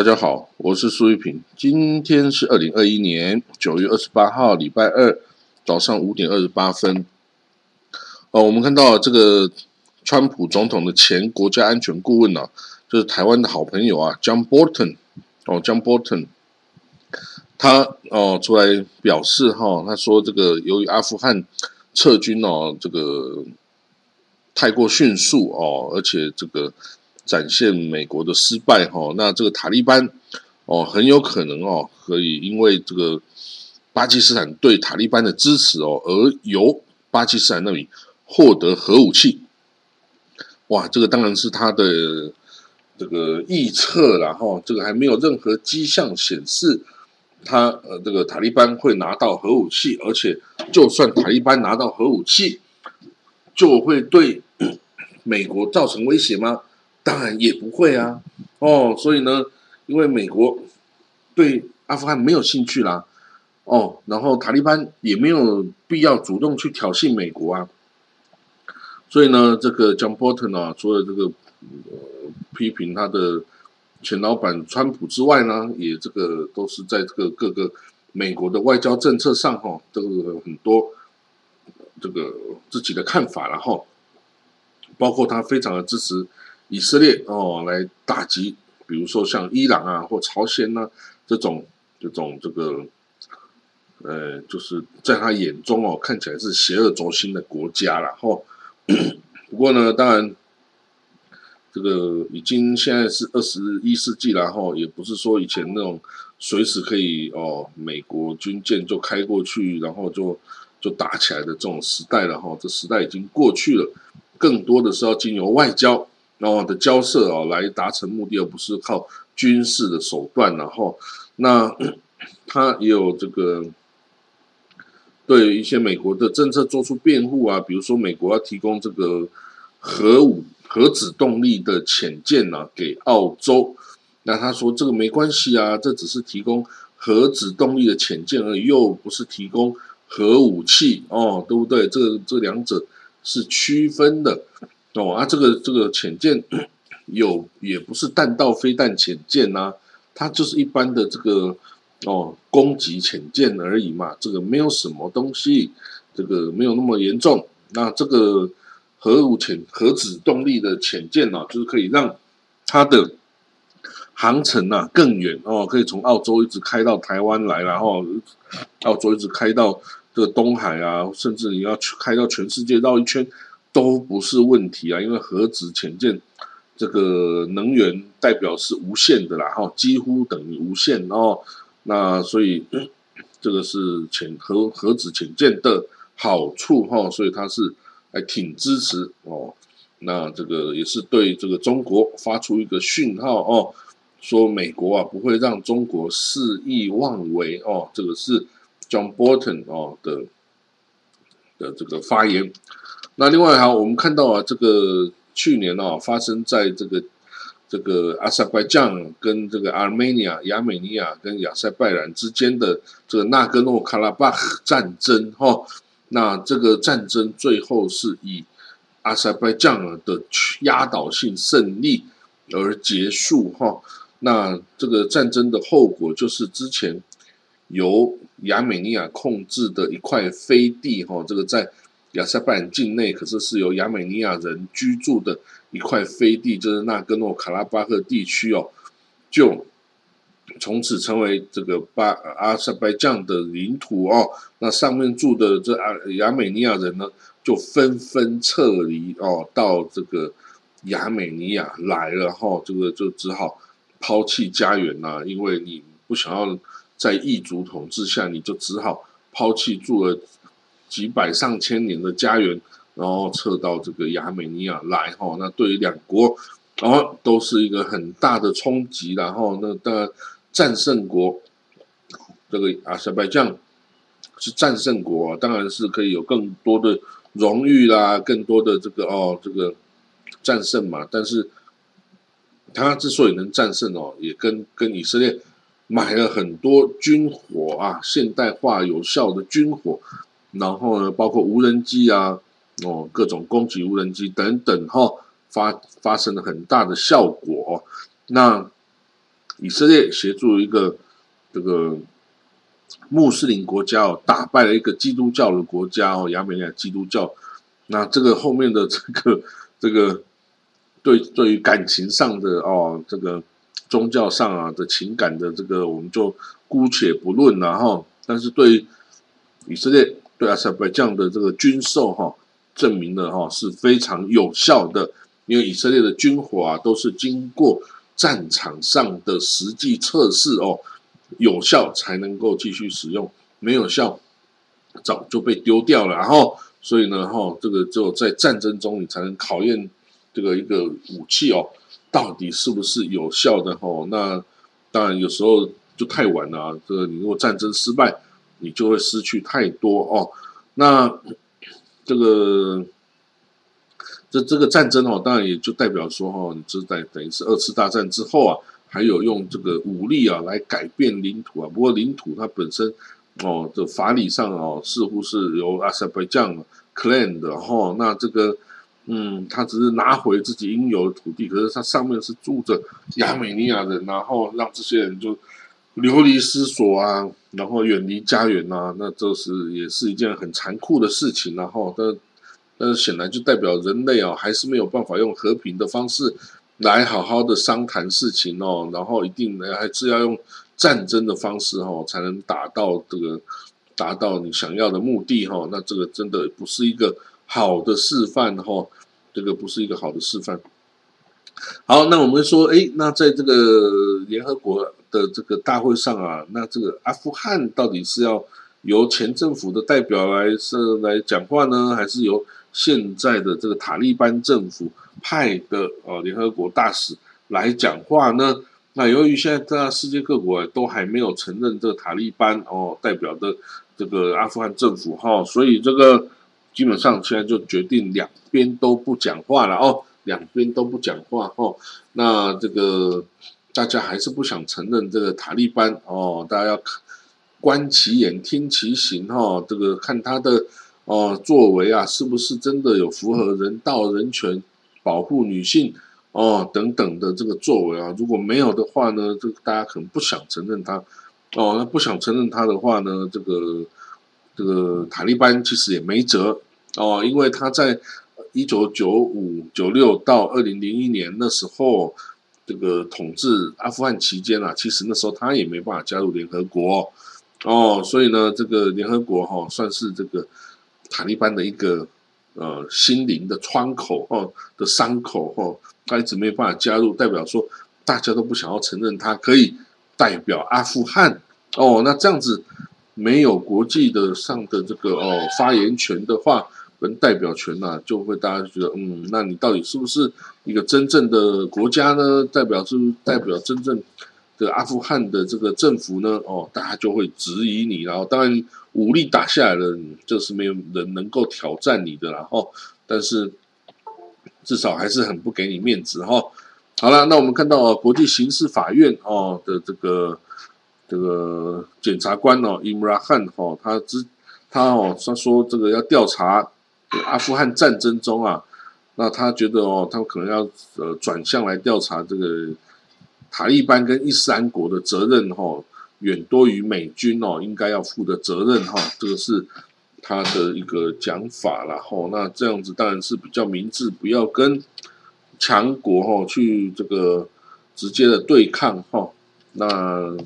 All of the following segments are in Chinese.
大家好，我是苏玉平。今天是二零二一年九月二十八号，礼拜二早上五点二十八分。哦，我们看到这个川普总统的前国家安全顾问呢，就是台湾的好朋友啊，John Bolton。哦，John Bolton，他哦出来表示哈，他说这个由于阿富汗撤军哦，这个太过迅速哦，而且这个。展现美国的失败哈，那这个塔利班哦很有可能哦可以因为这个巴基斯坦对塔利班的支持哦，而由巴基斯坦那里获得核武器。哇，这个当然是他的这个预测了哈，这个还没有任何迹象显示他呃这个塔利班会拿到核武器，而且就算塔利班拿到核武器，就会对美国造成威胁吗？当然也不会啊，哦，所以呢，因为美国对阿富汗没有兴趣啦，哦，然后塔利班也没有必要主动去挑衅美国啊，所以呢，这个 John Bolton 啊，除了这个呃批评他的前老板川普之外呢，也这个都是在这个各个美国的外交政策上哈，都有很多这个自己的看法然后，包括他非常的支持。以色列哦，来打击，比如说像伊朗啊或朝鲜呐这种这种这个，呃，就是在他眼中哦，看起来是邪恶轴心的国家了哈。不过呢，当然，这个已经现在是二十一世纪了哈，也不是说以前那种随时可以哦，美国军舰就开过去，然后就就打起来的这种时代了哈。这时代已经过去了，更多的是要经由外交。然后的交涉啊，来达成目的，而不是靠军事的手段。然后，那 他也有这个对一些美国的政策做出辩护啊，比如说美国要提供这个核武、核子动力的潜舰啊给澳洲。那他说这个没关系啊，这只是提供核子动力的潜舰而已，又不是提供核武器哦，对不对？这这两者是区分的。哦啊，这个这个潜舰有也不是弹道飞弹潜舰呐，它就是一般的这个哦攻击潜舰而已嘛，这个没有什么东西，这个没有那么严重。那这个核武潜核子动力的潜舰呢，就是可以让它的航程啊更远哦，可以从澳洲一直开到台湾来，然后澳洲一直开到这个东海啊，甚至你要去开到全世界绕一圈。都不是问题啊，因为核子潜舰这个能源代表是无限的啦，哈，几乎等于无限哦。那所以这个是潜核核子潜舰的好处哈，所以它是还挺支持哦。那这个也是对这个中国发出一个讯号哦，说美国啊不会让中国肆意妄为哦。这个是 John Bolton 哦的的这个发言。那另外哈，我们看到啊，这个去年啊，发生在这个这个阿塞拜疆跟这个阿美尼亚、亚美尼亚跟亚塞拜然之间的这个纳戈诺卡拉巴赫战争哈，那这个战争最后是以阿塞拜疆的压倒性胜利而结束哈。那这个战争的后果就是之前由亚美尼亚控制的一块飞地哈，这个在。亚塞拜然境内可是是由亚美尼亚人居住的一块飞地，就是纳戈诺卡拉巴赫地区哦，就从此成为这个巴阿塞拜疆的领土哦。那上面住的这阿亚美尼亚人呢，就纷纷撤离哦，到这个亚美尼亚来了哈。这个就只好抛弃家园呐，因为你不想要在异族统治下，你就只好抛弃住了。几百上千年的家园，然后撤到这个亚美尼亚来哈，那对于两国，然后都是一个很大的冲击。然后那当然战胜国，这个阿塞拜疆是战胜国，当然是可以有更多的荣誉啦，更多的这个哦这个战胜嘛。但是他之所以能战胜哦，也跟跟以色列买了很多军火啊，现代化有效的军火。然后呢，包括无人机啊，哦，各种攻击无人机等等，哈，发发生了很大的效果。那以色列协助一个这个穆斯林国家哦，打败了一个基督教的国家哦，亚美尼亚基督教。那这个后面的这个这个对对于感情上的哦，这个宗教上啊的情感的这个，我们就姑且不论了哈。但是对于以色列对阿塞拜疆的这个军售哈，证明了哈是非常有效的，因为以色列的军火啊都是经过。战场上的实际测试哦，有效才能够继续使用，没有效早就被丢掉了。然后，所以呢，哈，这个只有在战争中，你才能考验这个一个武器哦，到底是不是有效的哦。那当然有时候就太晚了啊，这个你如果战争失败，你就会失去太多哦。那这个。这这个战争哦，当然也就代表说哦，你这在等于是二次大战之后啊，还有用这个武力啊来改变领土啊。不过领土它本身哦，这法理上哦，似乎是由阿塞拜疆 claim 的哈。那这个嗯，他只是拿回自己应有的土地，可是它上面是住着亚美尼亚人，然后让这些人就流离失所啊，然后远离家园啊，那这是也是一件很残酷的事情，然后但。但是显然就代表人类啊，还是没有办法用和平的方式来好好的商谈事情哦，然后一定还是要用战争的方式哦，才能达到这个达到你想要的目的哈。那这个真的不是一个好的示范哈，这个不是一个好的示范。好，那我们说，哎，那在这个联合国的这个大会上啊，那这个阿富汗到底是要由前政府的代表来是来讲话呢，还是由？现在的这个塔利班政府派的呃联合国大使来讲话呢，那由于现在在世界各国都还没有承认这个塔利班哦代表的这个阿富汗政府哈，所以这个基本上现在就决定两边都不讲话了哦，两边都不讲话哦，那这个大家还是不想承认这个塔利班哦，大家要看观其言听其行哈，这个看他的。哦，作为啊，是不是真的有符合人道、人权、保护女性哦等等的这个作为啊？如果没有的话呢，这个大家可能不想承认他。哦，那不想承认他的话呢，这个这个塔利班其实也没辙哦，因为他在一九九五、九六到二零零一年那时候这个统治阿富汗期间啊，其实那时候他也没办法加入联合国哦，所以呢，这个联合国哈算是这个。塔利班的一个呃心灵的窗口哦的伤口哦，他一直没有办法加入，代表说大家都不想要承认他可以代表阿富汗哦。那这样子没有国际的上的这个哦发言权的话，跟代表权呐，就会大家觉得嗯，那你到底是不是一个真正的国家呢？代表是代表真正。的阿富汗的这个政府呢，哦，大家就会质疑你，然后当然武力打下来了，就是没有人能够挑战你的，然后，但是至少还是很不给你面子哈。好了，那我们看到国际刑事法院哦的这个这个检察官哦，Imran Khan 哦，他之他哦他说这个要调查阿富汗战争中啊，那他觉得哦，他可能要呃转向来调查这个。塔利班跟伊斯兰国的责任哈，远多于美军哦应该要负的责任哈，这个是他的一个讲法了哈。那这样子当然是比较明智，不要跟强国哈去这个直接的对抗哈。那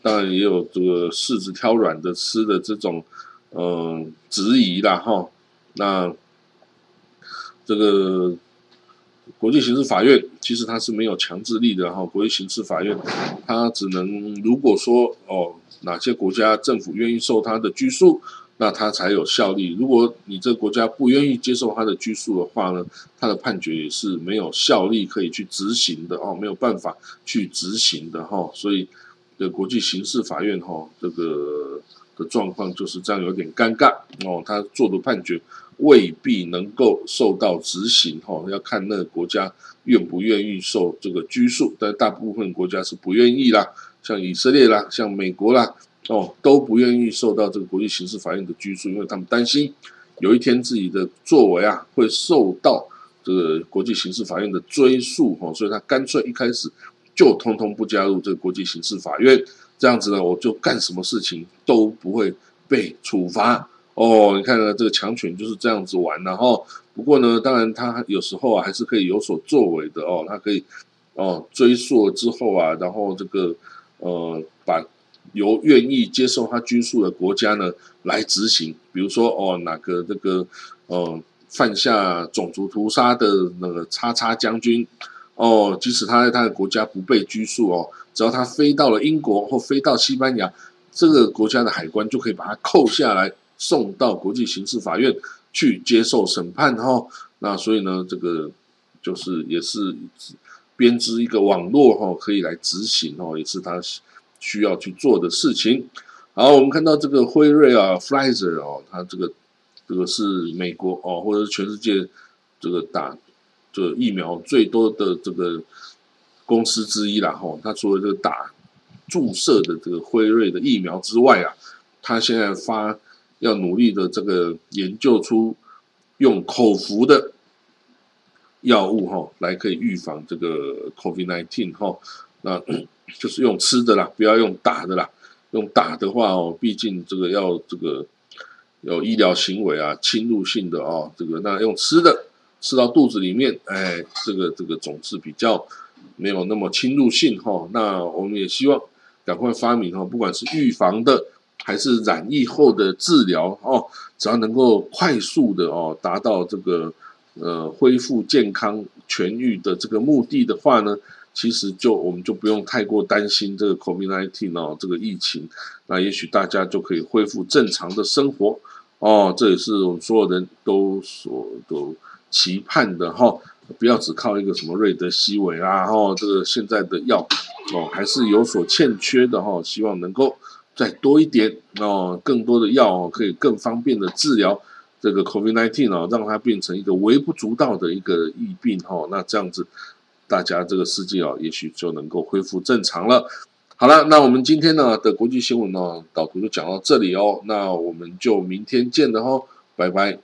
当然也有这个柿子挑软的吃的这种嗯质疑啦哈。那这个。国际刑事法院其实它是没有强制力的哈，国际刑事法院它只能如果说哦哪些国家政府愿意受他的拘束，那它才有效力。如果你这个国家不愿意接受他的拘束的话呢，他的判决也是没有效力可以去执行的哦，没有办法去执行的哈。所以的国际刑事法院哈这个的状况就是这样，有点尴尬哦，他做的判决。未必能够受到执行，哈，要看那个国家愿不愿意受这个拘束，但大部分国家是不愿意啦，像以色列啦，像美国啦，哦，都不愿意受到这个国际刑事法院的拘束，因为他们担心有一天自己的作为啊会受到这个国际刑事法院的追诉，哈，所以他干脆一开始就通通不加入这个国际刑事法院，这样子呢，我就干什么事情都不会被处罚。哦，你看呢，这个强权就是这样子玩，然后不过呢，当然他有时候啊还是可以有所作为的哦，他可以哦追溯之后啊，然后这个呃把由愿意接受他拘束的国家呢来执行，比如说哦哪个这个呃犯下种族屠杀的那个叉叉将军哦，即使他在他的国家不被拘束哦，只要他飞到了英国或飞到西班牙，这个国家的海关就可以把他扣下来。送到国际刑事法院去接受审判哈，那所以呢，这个就是也是编织一个网络哈，可以来执行哦，也是他需要去做的事情。好，我们看到这个辉瑞啊，Pfizer 哦，它这个这个是美国哦，或者是全世界这个打这个疫苗最多的这个公司之一啦哈。它除了这个打注射的这个辉瑞的疫苗之外啊，它现在发要努力的这个研究出用口服的药物哈，来可以预防这个 COVID nineteen 哈，那 就是用吃的啦，不要用打的啦。用打的话哦，毕竟这个要这个有医疗行为啊，侵入性的哦，这个那用吃的吃到肚子里面，哎，这个这个总是比较没有那么侵入性哈。那我们也希望赶快发明哈，不管是预防的。还是染疫后的治疗哦，只要能够快速的哦达到这个呃恢复健康痊愈的这个目的的话呢，其实就我们就不用太过担心这个 COVID-19 哦这个疫情，那也许大家就可以恢复正常的生活哦，这也是我们所有人都所都期盼的哈，不要只靠一个什么瑞德西韦啊，哈，这个现在的药哦还是有所欠缺的哈，希望能够。再多一点哦，更多的药哦，可以更方便的治疗这个 COVID-19 哦，让它变成一个微不足道的一个疫病哈。那这样子，大家这个世界哦，也许就能够恢复正常了。好了，那我们今天呢的国际新闻呢导图就讲到这里哦，那我们就明天见了哦，拜拜。